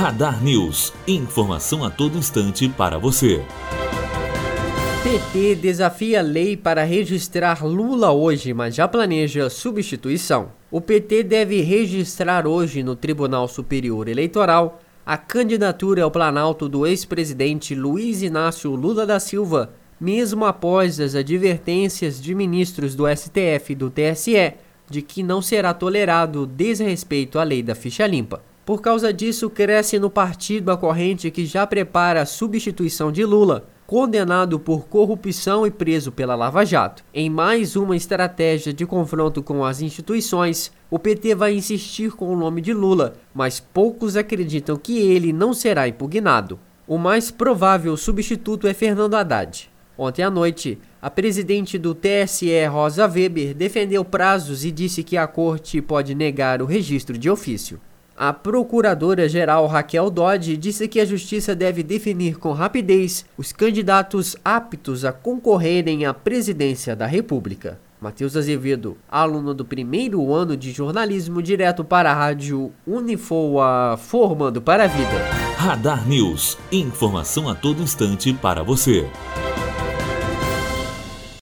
Radar News. Informação a todo instante para você. PT desafia lei para registrar Lula hoje, mas já planeja substituição. O PT deve registrar hoje no Tribunal Superior Eleitoral a candidatura ao Planalto do ex-presidente Luiz Inácio Lula da Silva, mesmo após as advertências de ministros do STF e do TSE de que não será tolerado desrespeito à lei da ficha limpa. Por causa disso, cresce no partido a corrente que já prepara a substituição de Lula, condenado por corrupção e preso pela Lava Jato. Em mais uma estratégia de confronto com as instituições, o PT vai insistir com o nome de Lula, mas poucos acreditam que ele não será impugnado. O mais provável substituto é Fernando Haddad. Ontem à noite, a presidente do TSE, Rosa Weber, defendeu prazos e disse que a corte pode negar o registro de ofício. A procuradora-geral Raquel Dodge disse que a justiça deve definir com rapidez os candidatos aptos a concorrerem à presidência da República. Matheus Azevedo, aluno do primeiro ano de jornalismo, direto para a rádio Unifoa, formando para a vida. Radar News. Informação a todo instante para você.